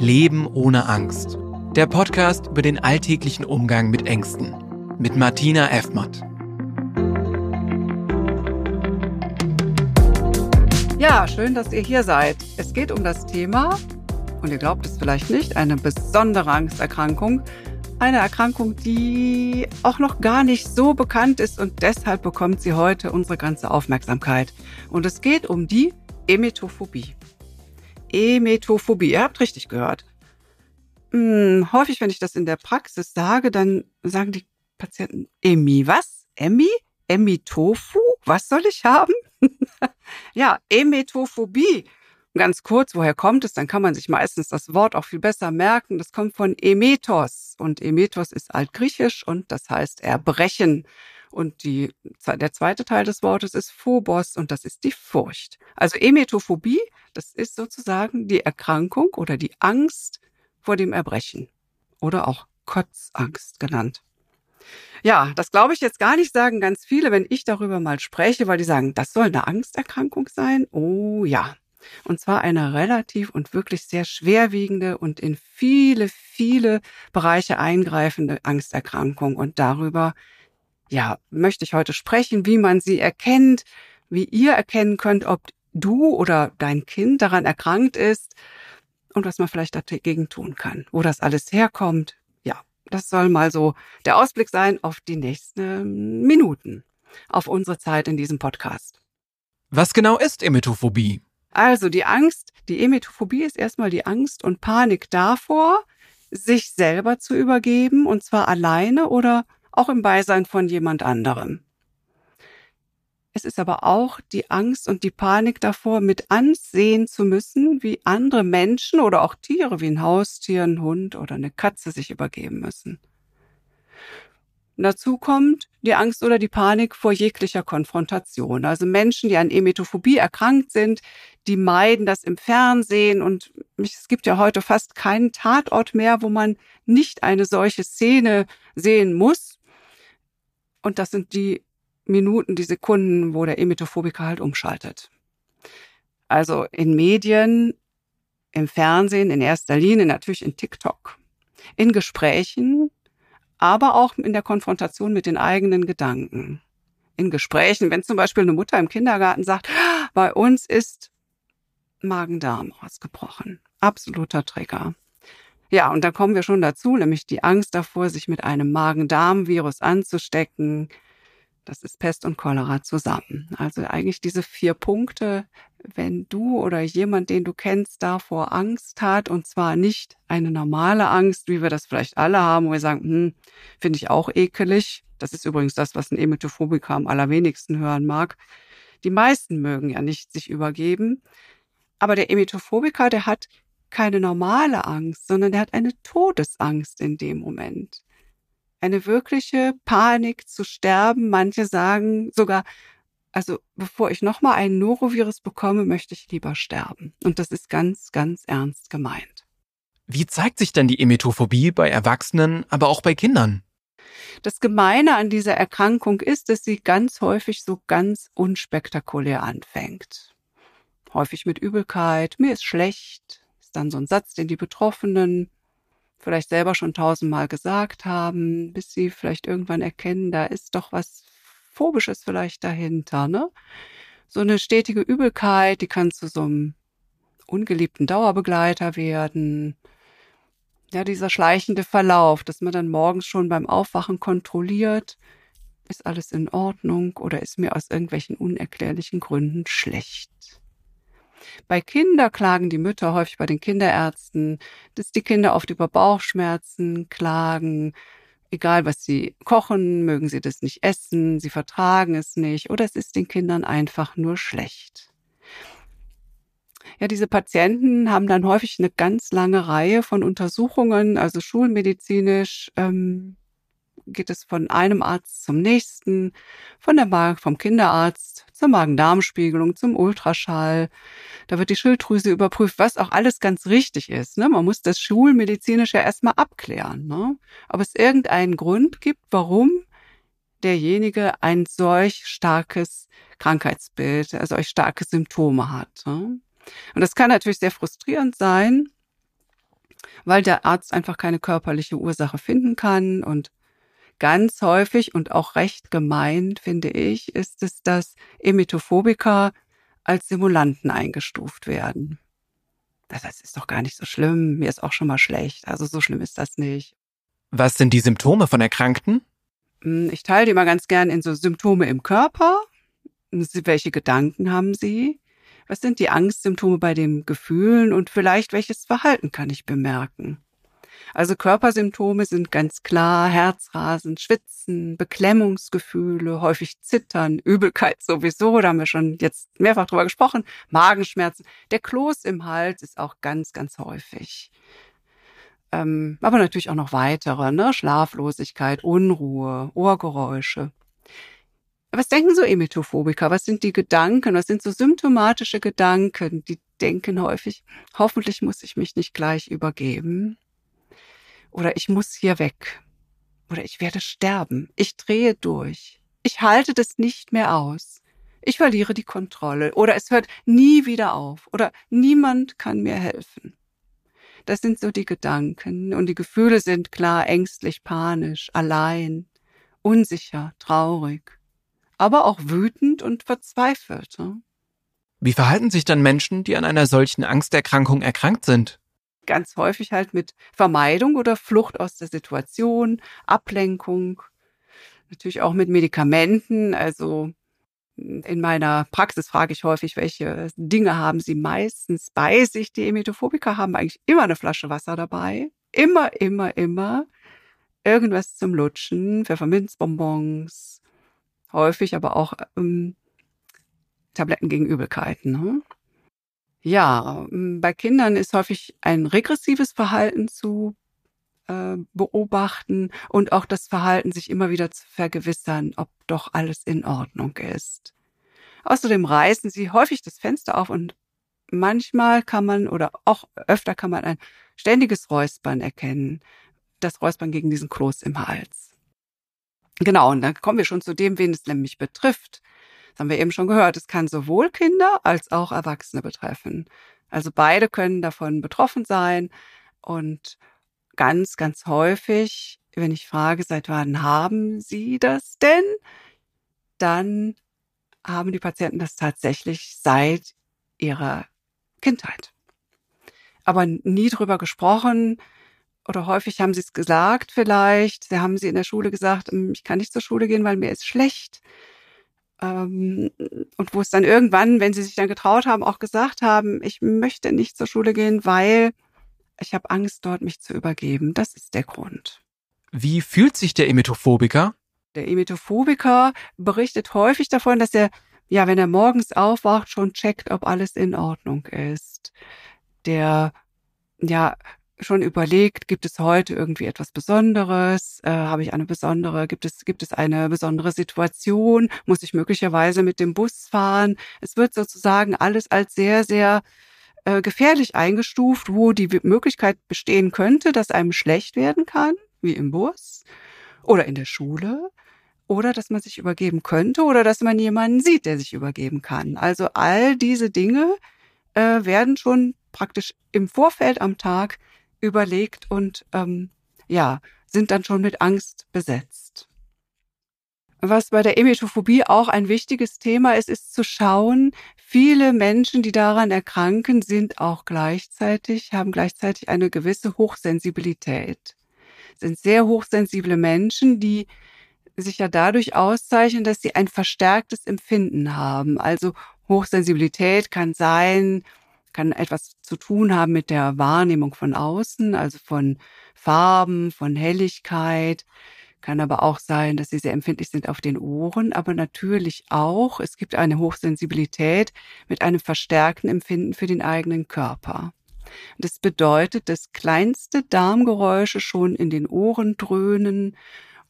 Leben ohne Angst. Der Podcast über den alltäglichen Umgang mit Ängsten. Mit Martina Effmatt. Ja, schön, dass ihr hier seid. Es geht um das Thema, und ihr glaubt es vielleicht nicht, eine besondere Angsterkrankung. Eine Erkrankung, die auch noch gar nicht so bekannt ist und deshalb bekommt sie heute unsere ganze Aufmerksamkeit. Und es geht um die Emetophobie. Emetophobie, ihr habt richtig gehört. Hm, häufig, wenn ich das in der Praxis sage, dann sagen die Patienten, Emi, was? Emi? Emitofu? Was soll ich haben? ja, Emetophobie Ganz kurz, woher kommt es? Dann kann man sich meistens das Wort auch viel besser merken. Das kommt von Emetos und Emetos ist altgriechisch und das heißt erbrechen. Und die, der zweite Teil des Wortes ist Phobos und das ist die Furcht. Also Emetophobie, das ist sozusagen die Erkrankung oder die Angst vor dem Erbrechen oder auch Kotzangst genannt. Ja, das glaube ich jetzt gar nicht, sagen ganz viele, wenn ich darüber mal spreche, weil die sagen, das soll eine Angsterkrankung sein. Oh ja, und zwar eine relativ und wirklich sehr schwerwiegende und in viele, viele Bereiche eingreifende Angsterkrankung. Und darüber, ja, möchte ich heute sprechen, wie man sie erkennt, wie ihr erkennen könnt, ob du oder dein Kind daran erkrankt ist und was man vielleicht dagegen tun kann, wo das alles herkommt. Ja, das soll mal so der Ausblick sein auf die nächsten Minuten, auf unsere Zeit in diesem Podcast. Was genau ist Emetophobie? Also die Angst, die Emetophobie ist erstmal die Angst und Panik davor, sich selber zu übergeben, und zwar alleine oder auch im Beisein von jemand anderem. Es ist aber auch die Angst und die Panik davor, mit ansehen zu müssen, wie andere Menschen oder auch Tiere wie ein Haustier, ein Hund oder eine Katze sich übergeben müssen. Dazu kommt die Angst oder die Panik vor jeglicher Konfrontation. Also Menschen, die an Emetophobie erkrankt sind, die meiden das im Fernsehen und es gibt ja heute fast keinen Tatort mehr, wo man nicht eine solche Szene sehen muss. Und das sind die Minuten, die Sekunden, wo der Emetophobiker halt umschaltet. Also in Medien, im Fernsehen, in erster Linie natürlich in TikTok, in Gesprächen, aber auch in der Konfrontation mit den eigenen Gedanken. In Gesprächen, wenn zum Beispiel eine Mutter im Kindergarten sagt, bei uns ist Magen-Darm ausgebrochen. Absoluter Trigger. Ja, und dann kommen wir schon dazu, nämlich die Angst davor, sich mit einem Magen-Darm-Virus anzustecken, das ist Pest und Cholera zusammen. Also eigentlich diese vier Punkte, wenn du oder jemand, den du kennst, davor Angst hat, und zwar nicht eine normale Angst, wie wir das vielleicht alle haben, wo wir sagen, hm, finde ich auch ekelig. Das ist übrigens das, was ein Emetophobiker am allerwenigsten hören mag. Die meisten mögen ja nicht sich übergeben. Aber der Emetophobiker, der hat keine normale Angst, sondern der hat eine Todesangst in dem Moment eine wirkliche Panik zu sterben. Manche sagen sogar, also bevor ich nochmal einen Norovirus bekomme, möchte ich lieber sterben. Und das ist ganz, ganz ernst gemeint. Wie zeigt sich denn die Emetophobie bei Erwachsenen, aber auch bei Kindern? Das Gemeine an dieser Erkrankung ist, dass sie ganz häufig so ganz unspektakulär anfängt. Häufig mit Übelkeit, mir ist schlecht, ist dann so ein Satz, den die Betroffenen vielleicht selber schon tausendmal gesagt haben, bis sie vielleicht irgendwann erkennen, da ist doch was Phobisches vielleicht dahinter, ne? So eine stetige Übelkeit, die kann zu so einem ungeliebten Dauerbegleiter werden. Ja, dieser schleichende Verlauf, dass man dann morgens schon beim Aufwachen kontrolliert, ist alles in Ordnung oder ist mir aus irgendwelchen unerklärlichen Gründen schlecht. Bei Kinder klagen die Mütter häufig bei den Kinderärzten, dass die Kinder oft über Bauchschmerzen klagen. Egal was sie kochen, mögen sie das nicht essen, sie vertragen es nicht oder es ist den Kindern einfach nur schlecht. Ja, diese Patienten haben dann häufig eine ganz lange Reihe von Untersuchungen, also schulmedizinisch ähm, geht es von einem Arzt zum nächsten, von der Magen, vom Kinderarzt zur Magen-Darm-Spiegelung, zum Ultraschall. Da wird die Schilddrüse überprüft, was auch alles ganz richtig ist. Ne? Man muss das schulmedizinisch ja erstmal abklären. Ne? Ob es irgendeinen Grund gibt, warum derjenige ein solch starkes Krankheitsbild, also solch starke Symptome hat. Ne? Und das kann natürlich sehr frustrierend sein, weil der Arzt einfach keine körperliche Ursache finden kann und ganz häufig und auch recht gemeint, finde ich, ist es, dass Emetophobiker als Simulanten eingestuft werden. Das heißt, ist doch gar nicht so schlimm, mir ist auch schon mal schlecht, also so schlimm ist das nicht. Was sind die Symptome von Erkrankten? Hm, ich teile die mal ganz gern in so Symptome im Körper. Welche Gedanken haben Sie? Was sind die Angstsymptome bei den Gefühlen und vielleicht welches Verhalten kann ich bemerken? Also Körpersymptome sind ganz klar Herzrasen, Schwitzen, Beklemmungsgefühle, häufig Zittern, Übelkeit sowieso, da haben wir schon jetzt mehrfach drüber gesprochen, Magenschmerzen. Der Kloß im Hals ist auch ganz, ganz häufig. Ähm, aber natürlich auch noch weitere, ne? Schlaflosigkeit, Unruhe, Ohrgeräusche. Was denken so Emetophobiker? Was sind die Gedanken? Was sind so symptomatische Gedanken? Die denken häufig, hoffentlich muss ich mich nicht gleich übergeben. Oder ich muss hier weg. Oder ich werde sterben. Ich drehe durch. Ich halte das nicht mehr aus. Ich verliere die Kontrolle. Oder es hört nie wieder auf. Oder niemand kann mir helfen. Das sind so die Gedanken. Und die Gefühle sind klar ängstlich, panisch, allein, unsicher, traurig. Aber auch wütend und verzweifelt. Wie verhalten sich dann Menschen, die an einer solchen Angsterkrankung erkrankt sind? Ganz häufig halt mit Vermeidung oder Flucht aus der Situation, Ablenkung, natürlich auch mit Medikamenten. Also in meiner Praxis frage ich häufig, welche Dinge haben Sie meistens bei sich? Die Emetophobiker haben eigentlich immer eine Flasche Wasser dabei. Immer, immer, immer. Irgendwas zum Lutschen, Pfefferminzbonbons, häufig aber auch ähm, Tabletten gegen Übelkeiten. Ne? Ja, hm, bei Kindern ist häufig ein regressives Verhalten zu äh, beobachten und auch das Verhalten, sich immer wieder zu vergewissern, ob doch alles in Ordnung ist. Außerdem reißen sie häufig das Fenster auf und manchmal kann man oder auch öfter kann man ein ständiges Räuspern erkennen. Das Räuspern gegen diesen Kloß im Hals. Genau, und dann kommen wir schon zu dem, wen es nämlich betrifft. Das haben wir eben schon gehört. Es kann sowohl Kinder als auch Erwachsene betreffen. Also beide können davon betroffen sein. Und ganz, ganz häufig, wenn ich frage, seit wann haben Sie das denn? Dann haben die Patienten das tatsächlich seit ihrer Kindheit. Aber nie drüber gesprochen, oder häufig haben sie es gesagt vielleicht. Sie haben sie in der Schule gesagt, hm, ich kann nicht zur Schule gehen, weil mir ist schlecht. Ähm, und wo es dann irgendwann, wenn sie sich dann getraut haben, auch gesagt haben, ich möchte nicht zur Schule gehen, weil ich habe Angst, dort mich zu übergeben. Das ist der Grund. Wie fühlt sich der Emetophobiker? Der Emetophobiker berichtet häufig davon, dass er, ja, wenn er morgens aufwacht, schon checkt, ob alles in Ordnung ist. Der, ja, schon überlegt, gibt es heute irgendwie etwas Besonderes? Äh, Habe ich eine besondere, gibt es, gibt es eine besondere Situation? Muss ich möglicherweise mit dem Bus fahren? Es wird sozusagen alles als sehr, sehr äh, gefährlich eingestuft, wo die Möglichkeit bestehen könnte, dass einem schlecht werden kann, wie im Bus oder in der Schule oder dass man sich übergeben könnte oder dass man jemanden sieht, der sich übergeben kann. Also all diese Dinge äh, werden schon praktisch im Vorfeld am Tag überlegt und ähm, ja, sind dann schon mit Angst besetzt. Was bei der Emetophobie auch ein wichtiges Thema ist, ist zu schauen, viele Menschen, die daran erkranken, sind auch gleichzeitig, haben gleichzeitig eine gewisse Hochsensibilität. Sind sehr hochsensible Menschen, die sich ja dadurch auszeichnen, dass sie ein verstärktes Empfinden haben. Also Hochsensibilität kann sein, kann etwas zu tun haben mit der Wahrnehmung von außen, also von Farben, von Helligkeit. Kann aber auch sein, dass sie sehr empfindlich sind auf den Ohren, aber natürlich auch, es gibt eine Hochsensibilität mit einem verstärkten Empfinden für den eigenen Körper. Das bedeutet, dass kleinste Darmgeräusche schon in den Ohren dröhnen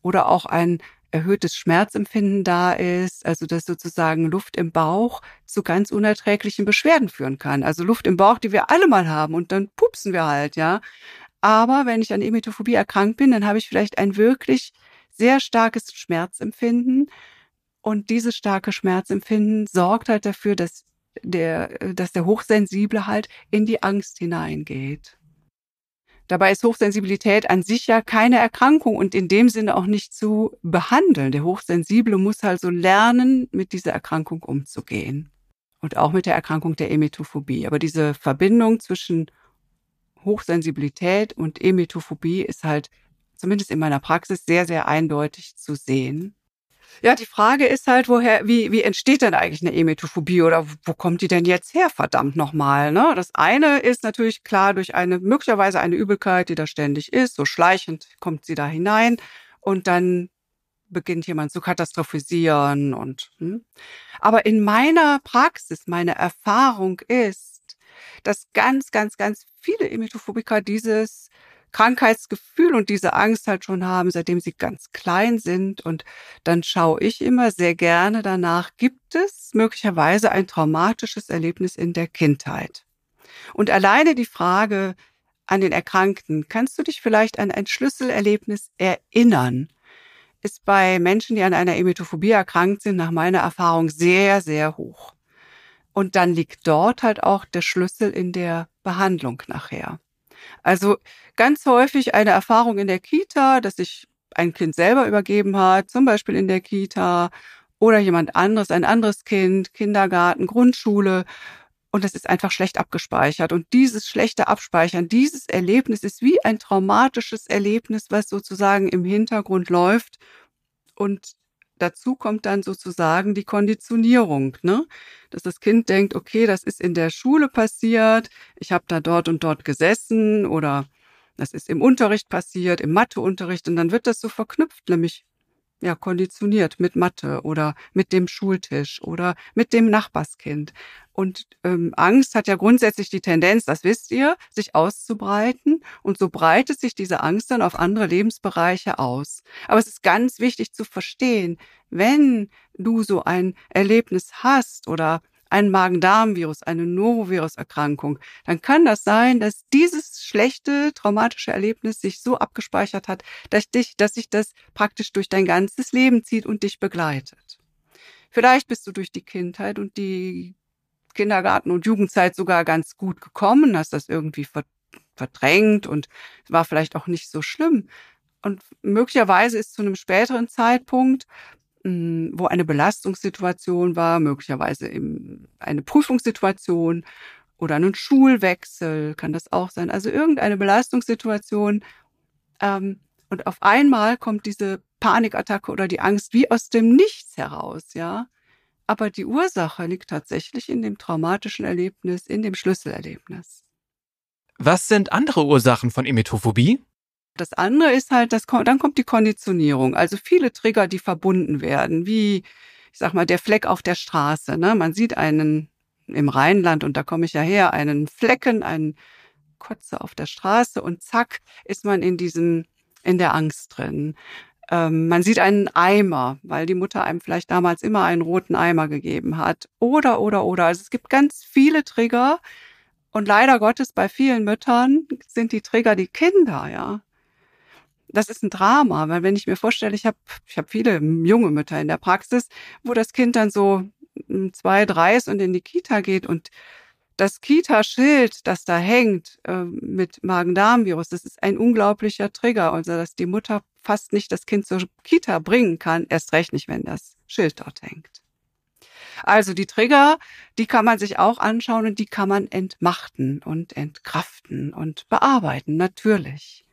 oder auch ein erhöhtes Schmerzempfinden da ist, also dass sozusagen Luft im Bauch zu ganz unerträglichen Beschwerden führen kann. Also Luft im Bauch, die wir alle mal haben und dann pupsen wir halt, ja. Aber wenn ich an Emetophobie erkrankt bin, dann habe ich vielleicht ein wirklich sehr starkes Schmerzempfinden und dieses starke Schmerzempfinden sorgt halt dafür, dass der, dass der Hochsensible halt in die Angst hineingeht. Dabei ist Hochsensibilität an sich ja keine Erkrankung und in dem Sinne auch nicht zu behandeln. Der Hochsensible muss also lernen, mit dieser Erkrankung umzugehen. Und auch mit der Erkrankung der Emetophobie. Aber diese Verbindung zwischen Hochsensibilität und Emetophobie ist halt zumindest in meiner Praxis sehr, sehr eindeutig zu sehen. Ja, die Frage ist halt, woher, wie, wie entsteht denn eigentlich eine Emetophobie oder wo kommt die denn jetzt her, verdammt nochmal, ne? Das eine ist natürlich klar durch eine, möglicherweise eine Übelkeit, die da ständig ist, so schleichend kommt sie da hinein und dann beginnt jemand zu katastrophisieren und, hm. Aber in meiner Praxis, meine Erfahrung ist, dass ganz, ganz, ganz viele Emetophobiker dieses Krankheitsgefühl und diese Angst halt schon haben, seitdem sie ganz klein sind. Und dann schaue ich immer sehr gerne danach, gibt es möglicherweise ein traumatisches Erlebnis in der Kindheit? Und alleine die Frage an den Erkrankten, kannst du dich vielleicht an ein Schlüsselerlebnis erinnern? Ist bei Menschen, die an einer Emetophobie erkrankt sind, nach meiner Erfahrung sehr, sehr hoch. Und dann liegt dort halt auch der Schlüssel in der Behandlung nachher. Also ganz häufig eine Erfahrung in der Kita, dass sich ein Kind selber übergeben hat, zum Beispiel in der Kita oder jemand anderes, ein anderes Kind, Kindergarten, Grundschule. Und das ist einfach schlecht abgespeichert. Und dieses schlechte Abspeichern, dieses Erlebnis ist wie ein traumatisches Erlebnis, was sozusagen im Hintergrund läuft und dazu kommt dann sozusagen die Konditionierung, ne? dass das Kind denkt, okay, das ist in der Schule passiert, ich habe da dort und dort gesessen oder das ist im Unterricht passiert, im Matheunterricht und dann wird das so verknüpft, nämlich ja, konditioniert mit Mathe oder mit dem Schultisch oder mit dem Nachbarskind. Und ähm, Angst hat ja grundsätzlich die Tendenz, das wisst ihr, sich auszubreiten. Und so breitet sich diese Angst dann auf andere Lebensbereiche aus. Aber es ist ganz wichtig zu verstehen, wenn du so ein Erlebnis hast oder ein Magen-Darm-Virus, eine Norovirus-Erkrankung, dann kann das sein, dass dieses schlechte traumatische Erlebnis sich so abgespeichert hat, dass dich, dass sich das praktisch durch dein ganzes Leben zieht und dich begleitet. Vielleicht bist du durch die Kindheit und die Kindergarten- und Jugendzeit sogar ganz gut gekommen, hast das irgendwie verdrängt und war vielleicht auch nicht so schlimm. Und möglicherweise ist zu einem späteren Zeitpunkt wo eine Belastungssituation war, möglicherweise eine Prüfungssituation oder einen Schulwechsel, kann das auch sein. Also irgendeine Belastungssituation. Ähm, und auf einmal kommt diese Panikattacke oder die Angst wie aus dem Nichts heraus, ja. Aber die Ursache liegt tatsächlich in dem traumatischen Erlebnis, in dem Schlüsselerlebnis. Was sind andere Ursachen von Emetophobie? Das andere ist halt, das, dann kommt die Konditionierung. Also viele Trigger, die verbunden werden, wie, ich sag mal, der Fleck auf der Straße. Ne? Man sieht einen im Rheinland, und da komme ich ja her, einen Flecken, einen Kotze auf der Straße und zack, ist man in diesem, in der Angst drin. Ähm, man sieht einen Eimer, weil die Mutter einem vielleicht damals immer einen roten Eimer gegeben hat. Oder, oder, oder. Also es gibt ganz viele Trigger. Und leider Gottes bei vielen Müttern sind die Trigger die Kinder, ja das ist ein Drama, weil wenn ich mir vorstelle, ich habe ich hab viele junge Mütter in der Praxis, wo das Kind dann so hm, zwei, drei ist und in die Kita geht und das Kita-Schild, das da hängt äh, mit Magen-Darm-Virus, das ist ein unglaublicher Trigger, also dass die Mutter fast nicht das Kind zur Kita bringen kann, erst recht nicht, wenn das Schild dort hängt. Also die Trigger, die kann man sich auch anschauen und die kann man entmachten und entkraften und bearbeiten, natürlich.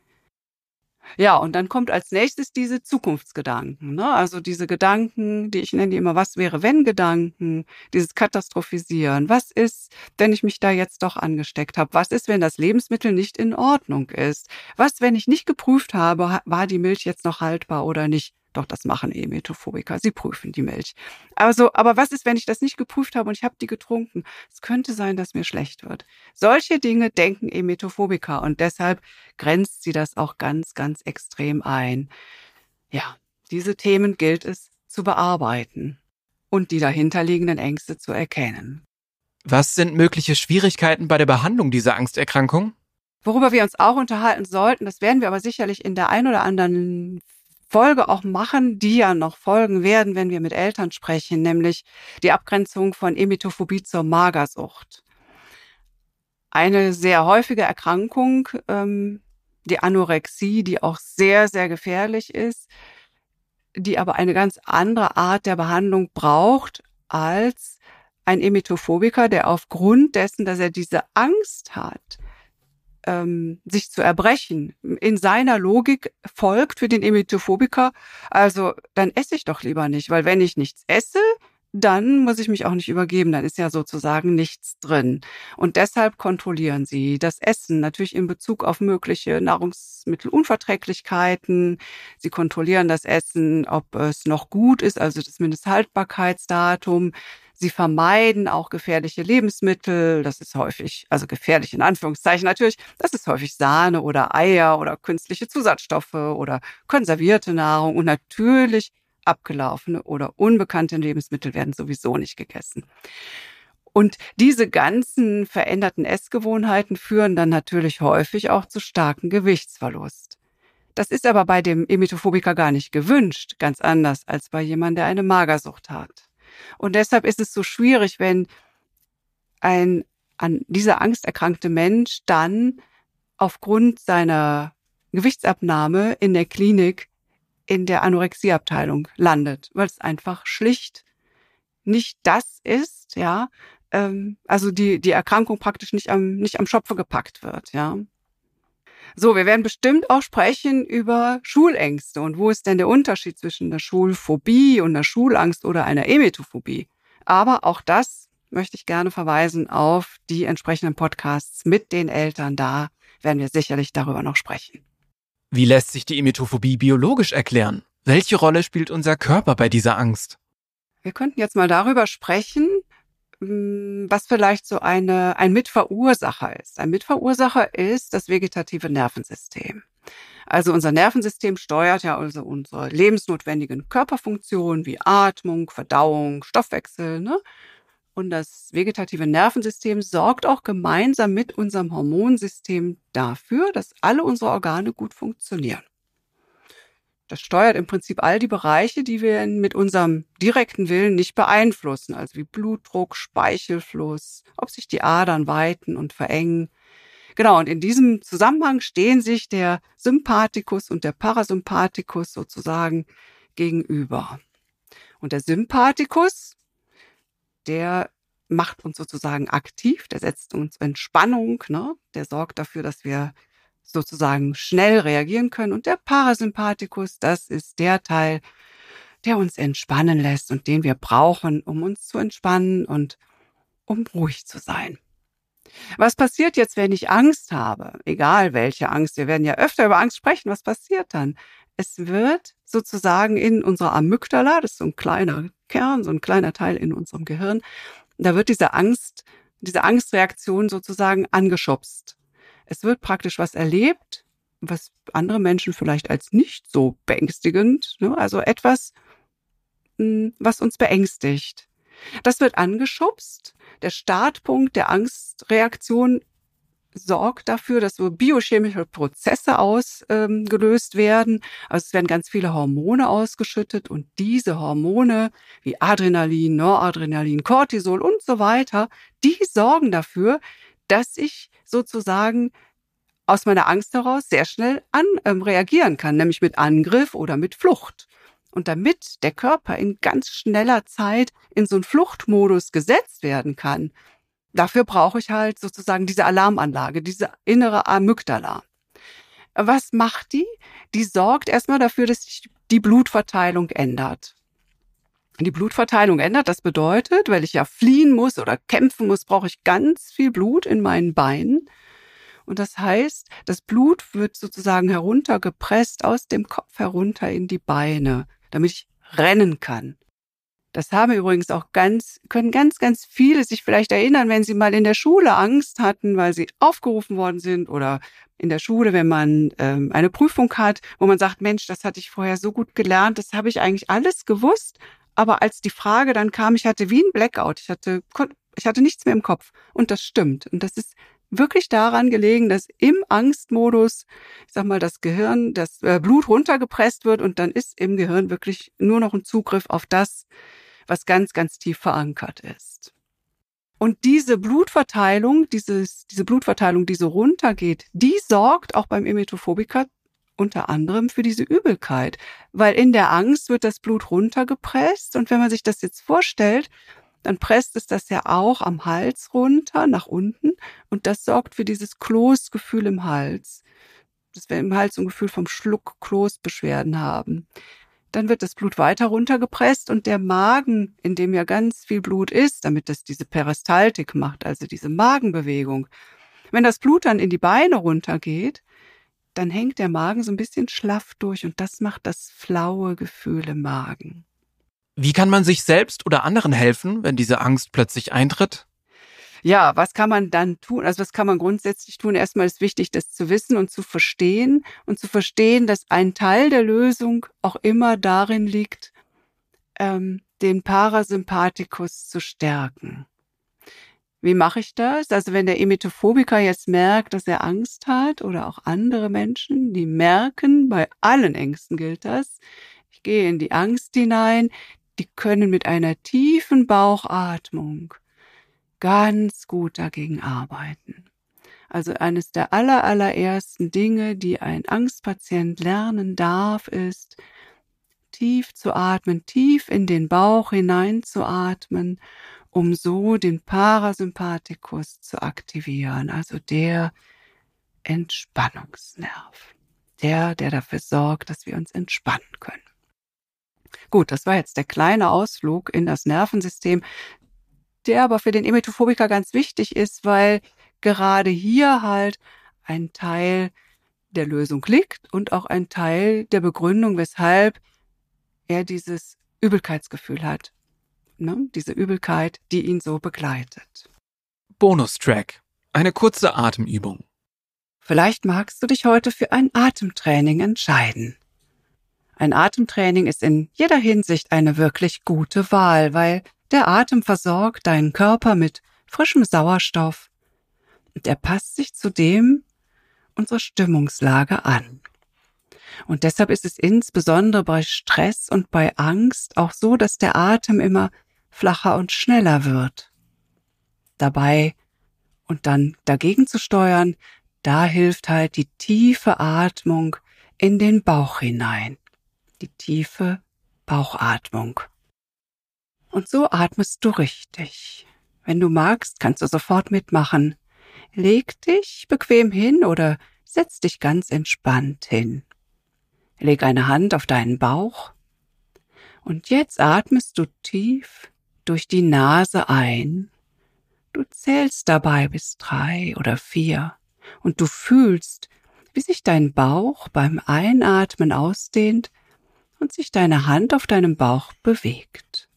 Ja, und dann kommt als nächstes diese Zukunftsgedanken. Ne? Also diese Gedanken, die ich nenne die immer Was wäre wenn Gedanken, dieses Katastrophisieren. Was ist, wenn ich mich da jetzt doch angesteckt habe? Was ist, wenn das Lebensmittel nicht in Ordnung ist? Was, wenn ich nicht geprüft habe, war die Milch jetzt noch haltbar oder nicht? Doch, das machen Emetophobiker. Sie prüfen die Milch. Also, aber was ist, wenn ich das nicht geprüft habe und ich habe die getrunken? Es könnte sein, dass mir schlecht wird. Solche Dinge denken Emetophobiker und deshalb grenzt sie das auch ganz, ganz extrem ein. Ja, diese Themen gilt es zu bearbeiten und die dahinterliegenden Ängste zu erkennen. Was sind mögliche Schwierigkeiten bei der Behandlung dieser Angsterkrankung? Worüber wir uns auch unterhalten sollten, das werden wir aber sicherlich in der ein oder anderen Folge auch machen, die ja noch folgen werden, wenn wir mit Eltern sprechen, nämlich die Abgrenzung von Emetophobie zur Magersucht. Eine sehr häufige Erkrankung, ähm, die Anorexie, die auch sehr, sehr gefährlich ist, die aber eine ganz andere Art der Behandlung braucht als ein Emetophobiker, der aufgrund dessen, dass er diese Angst hat, ähm, sich zu erbrechen, in seiner Logik folgt für den Emetophobiker, also dann esse ich doch lieber nicht, weil wenn ich nichts esse, dann muss ich mich auch nicht übergeben, dann ist ja sozusagen nichts drin. Und deshalb kontrollieren sie das Essen, natürlich in Bezug auf mögliche Nahrungsmittelunverträglichkeiten. Sie kontrollieren das Essen, ob es noch gut ist, also das Mindesthaltbarkeitsdatum. Sie vermeiden auch gefährliche Lebensmittel. Das ist häufig, also gefährlich in Anführungszeichen natürlich, das ist häufig Sahne oder Eier oder künstliche Zusatzstoffe oder konservierte Nahrung. Und natürlich abgelaufene oder unbekannte Lebensmittel werden sowieso nicht gegessen. Und diese ganzen veränderten Essgewohnheiten führen dann natürlich häufig auch zu starken Gewichtsverlust. Das ist aber bei dem Emetophobiker gar nicht gewünscht, ganz anders als bei jemandem, der eine Magersucht hat. Und deshalb ist es so schwierig, wenn ein an dieser Angst erkrankte Mensch dann aufgrund seiner Gewichtsabnahme in der Klinik in der Anorexieabteilung landet, weil es einfach schlicht nicht das ist, ja, ähm, also die, die Erkrankung praktisch nicht am, nicht am Schopfe gepackt wird, ja. So, wir werden bestimmt auch sprechen über Schulängste und wo ist denn der Unterschied zwischen der Schulphobie und der Schulangst oder einer Emetophobie. Aber auch das möchte ich gerne verweisen auf die entsprechenden Podcasts mit den Eltern. Da werden wir sicherlich darüber noch sprechen. Wie lässt sich die Emetophobie biologisch erklären? Welche Rolle spielt unser Körper bei dieser Angst? Wir könnten jetzt mal darüber sprechen, was vielleicht so eine, ein Mitverursacher ist. Ein Mitverursacher ist das vegetative Nervensystem. Also unser Nervensystem steuert ja also unsere lebensnotwendigen Körperfunktionen wie Atmung, Verdauung, Stoffwechsel. Ne? Und das vegetative Nervensystem sorgt auch gemeinsam mit unserem Hormonsystem dafür, dass alle unsere Organe gut funktionieren. Das steuert im Prinzip all die Bereiche, die wir mit unserem direkten Willen nicht beeinflussen, also wie Blutdruck, Speichelfluss, ob sich die Adern weiten und verengen. Genau, und in diesem Zusammenhang stehen sich der Sympathikus und der Parasympathikus sozusagen gegenüber. Und der Sympathikus, der macht uns sozusagen aktiv, der setzt uns Entspannung, ne? der sorgt dafür, dass wir sozusagen schnell reagieren können. Und der Parasympathikus, das ist der Teil, der uns entspannen lässt und den wir brauchen, um uns zu entspannen und um ruhig zu sein. Was passiert jetzt, wenn ich Angst habe? Egal welche Angst. Wir werden ja öfter über Angst sprechen. Was passiert dann? Es wird sozusagen in unserer Amygdala, das ist so ein kleiner Kern, so ein kleiner Teil in unserem Gehirn, da wird diese Angst, diese Angstreaktion sozusagen angeschubst. Es wird praktisch was erlebt, was andere Menschen vielleicht als nicht so beängstigend, ne? also etwas, hm, was uns beängstigt. Das wird angeschubst. Der Startpunkt der Angstreaktion sorgt dafür, dass so biochemische Prozesse ausgelöst ähm, werden. Also es werden ganz viele Hormone ausgeschüttet und diese Hormone wie Adrenalin, Noradrenalin, Cortisol und so weiter, die sorgen dafür, dass ich sozusagen aus meiner Angst heraus sehr schnell an, ähm, reagieren kann, nämlich mit Angriff oder mit Flucht. Und damit der Körper in ganz schneller Zeit in so einen Fluchtmodus gesetzt werden kann, Dafür brauche ich halt sozusagen diese Alarmanlage, diese innere Amygdala. Was macht die? Die sorgt erstmal dafür, dass sich die Blutverteilung ändert. Die Blutverteilung ändert, das bedeutet, weil ich ja fliehen muss oder kämpfen muss, brauche ich ganz viel Blut in meinen Beinen. Und das heißt, das Blut wird sozusagen heruntergepresst aus dem Kopf herunter in die Beine, damit ich rennen kann. Das haben übrigens auch ganz, können ganz, ganz viele sich vielleicht erinnern, wenn sie mal in der Schule Angst hatten, weil sie aufgerufen worden sind oder in der Schule, wenn man ähm, eine Prüfung hat, wo man sagt, Mensch, das hatte ich vorher so gut gelernt, das habe ich eigentlich alles gewusst. Aber als die Frage dann kam, ich hatte wie ein Blackout, ich hatte, ich hatte nichts mehr im Kopf. Und das stimmt. Und das ist wirklich daran gelegen, dass im Angstmodus, ich sag mal, das Gehirn, das äh, Blut runtergepresst wird und dann ist im Gehirn wirklich nur noch ein Zugriff auf das, was ganz, ganz tief verankert ist. Und diese Blutverteilung, dieses, diese Blutverteilung, die so runtergeht, die sorgt auch beim Emetophobiker unter anderem für diese Übelkeit. Weil in der Angst wird das Blut runtergepresst. Und wenn man sich das jetzt vorstellt, dann presst es das ja auch am Hals runter, nach unten. Und das sorgt für dieses Kloßgefühl im Hals. Dass wir im Hals ein Gefühl vom Schluck Kloßbeschwerden haben. Dann wird das Blut weiter runtergepresst und der Magen, in dem ja ganz viel Blut ist, damit das diese Peristaltik macht, also diese Magenbewegung. Wenn das Blut dann in die Beine runtergeht, dann hängt der Magen so ein bisschen schlaff durch und das macht das flaue Gefühl im Magen. Wie kann man sich selbst oder anderen helfen, wenn diese Angst plötzlich eintritt? Ja, was kann man dann tun? Also was kann man grundsätzlich tun? Erstmal ist wichtig, das zu wissen und zu verstehen und zu verstehen, dass ein Teil der Lösung auch immer darin liegt, ähm, den Parasympathikus zu stärken. Wie mache ich das? Also wenn der Emetophobiker jetzt merkt, dass er Angst hat oder auch andere Menschen, die merken, bei allen Ängsten gilt das, ich gehe in die Angst hinein, die können mit einer tiefen Bauchatmung ganz gut dagegen arbeiten. Also eines der aller, allerersten Dinge, die ein Angstpatient lernen darf, ist, tief zu atmen, tief in den Bauch hineinzuatmen um so den Parasympathikus zu aktivieren, also der Entspannungsnerv. Der, der dafür sorgt, dass wir uns entspannen können. Gut, das war jetzt der kleine Ausflug in das Nervensystem, der aber für den Emetophobiker ganz wichtig ist, weil gerade hier halt ein Teil der Lösung liegt und auch ein Teil der Begründung, weshalb er dieses Übelkeitsgefühl hat ne? diese Übelkeit, die ihn so begleitet. Bonustrack. Eine kurze Atemübung. Vielleicht magst du dich heute für ein Atemtraining entscheiden. Ein Atemtraining ist in jeder Hinsicht eine wirklich gute Wahl, weil der Atem versorgt deinen Körper mit frischem Sauerstoff und er passt sich zudem unserer Stimmungslage an. Und deshalb ist es insbesondere bei Stress und bei Angst auch so, dass der Atem immer flacher und schneller wird. Dabei und dann dagegen zu steuern, da hilft halt die tiefe Atmung in den Bauch hinein. Die tiefe Bauchatmung. Und so atmest du richtig. Wenn du magst, kannst du sofort mitmachen. Leg dich bequem hin oder setz dich ganz entspannt hin. Leg eine Hand auf deinen Bauch. Und jetzt atmest du tief durch die Nase ein. Du zählst dabei bis drei oder vier und du fühlst, wie sich dein Bauch beim Einatmen ausdehnt und sich deine Hand auf deinem Bauch bewegt.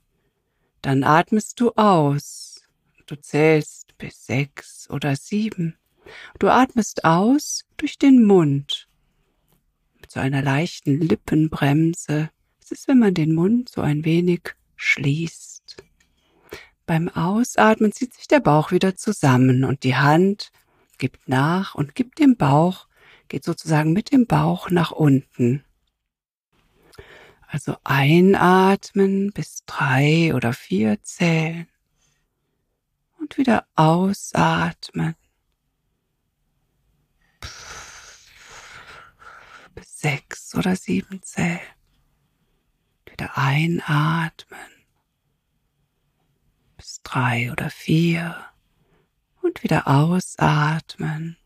Dann atmest du aus. Du zählst bis sechs oder sieben. Du atmest aus durch den Mund mit so einer leichten Lippenbremse. Es ist, wenn man den Mund so ein wenig schließt. Beim Ausatmen zieht sich der Bauch wieder zusammen und die Hand gibt nach und gibt dem Bauch, geht sozusagen mit dem Bauch nach unten. Also einatmen bis drei oder vier zählen und wieder ausatmen. Bis sechs oder sieben zählen. Wieder einatmen drei oder vier und wieder ausatmen.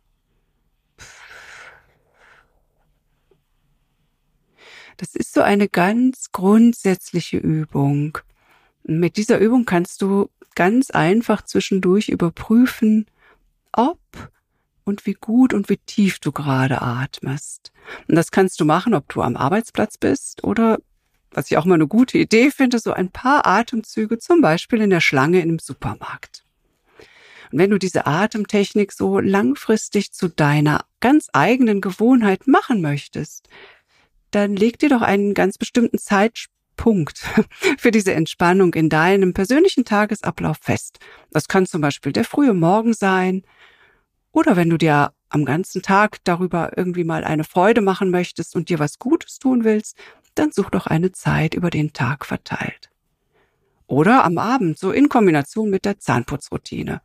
Das ist so eine ganz grundsätzliche Übung. Mit dieser Übung kannst du ganz einfach zwischendurch überprüfen, ob und wie gut und wie tief du gerade atmest. Und das kannst du machen, ob du am Arbeitsplatz bist oder was ich auch mal eine gute Idee finde, so ein paar Atemzüge, zum Beispiel in der Schlange einem Supermarkt. Und wenn du diese Atemtechnik so langfristig zu deiner ganz eigenen Gewohnheit machen möchtest, dann leg dir doch einen ganz bestimmten Zeitpunkt für diese Entspannung in deinem persönlichen Tagesablauf fest. Das kann zum Beispiel der frühe Morgen sein oder wenn du dir am ganzen Tag darüber irgendwie mal eine Freude machen möchtest und dir was Gutes tun willst, dann such doch eine Zeit über den Tag verteilt. Oder am Abend, so in Kombination mit der Zahnputzroutine.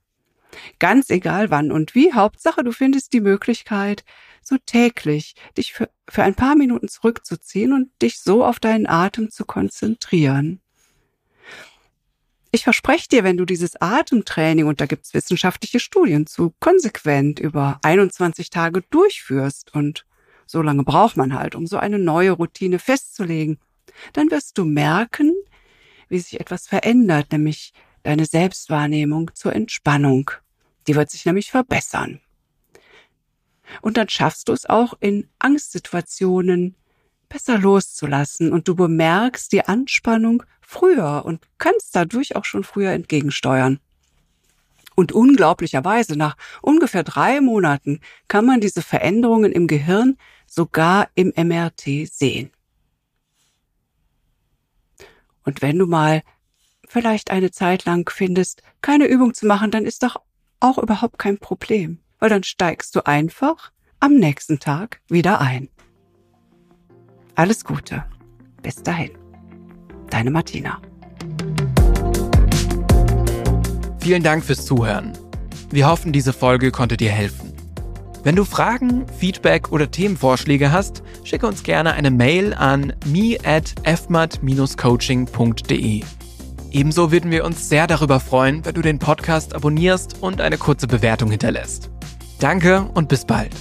Ganz egal wann und wie, Hauptsache du findest die Möglichkeit, so täglich dich für, für ein paar Minuten zurückzuziehen und dich so auf deinen Atem zu konzentrieren. Ich verspreche dir, wenn du dieses Atemtraining, und da gibt's wissenschaftliche Studien zu, konsequent über 21 Tage durchführst, und so lange braucht man halt, um so eine neue Routine festzulegen, dann wirst du merken, wie sich etwas verändert, nämlich deine Selbstwahrnehmung zur Entspannung. Die wird sich nämlich verbessern. Und dann schaffst du es auch in Angstsituationen besser loszulassen und du bemerkst die Anspannung früher und kannst dadurch auch schon früher entgegensteuern. Und unglaublicherweise nach ungefähr drei Monaten kann man diese Veränderungen im Gehirn sogar im MRT sehen. Und wenn du mal vielleicht eine Zeit lang findest, keine Übung zu machen, dann ist doch auch überhaupt kein Problem, weil dann steigst du einfach am nächsten Tag wieder ein. Alles Gute. Bis dahin. Deine Martina. Vielen Dank fürs Zuhören. Wir hoffen, diese Folge konnte dir helfen. Wenn du Fragen, Feedback oder Themenvorschläge hast, schicke uns gerne eine Mail an me at fmat-coaching.de. Ebenso würden wir uns sehr darüber freuen, wenn du den Podcast abonnierst und eine kurze Bewertung hinterlässt. Danke und bis bald.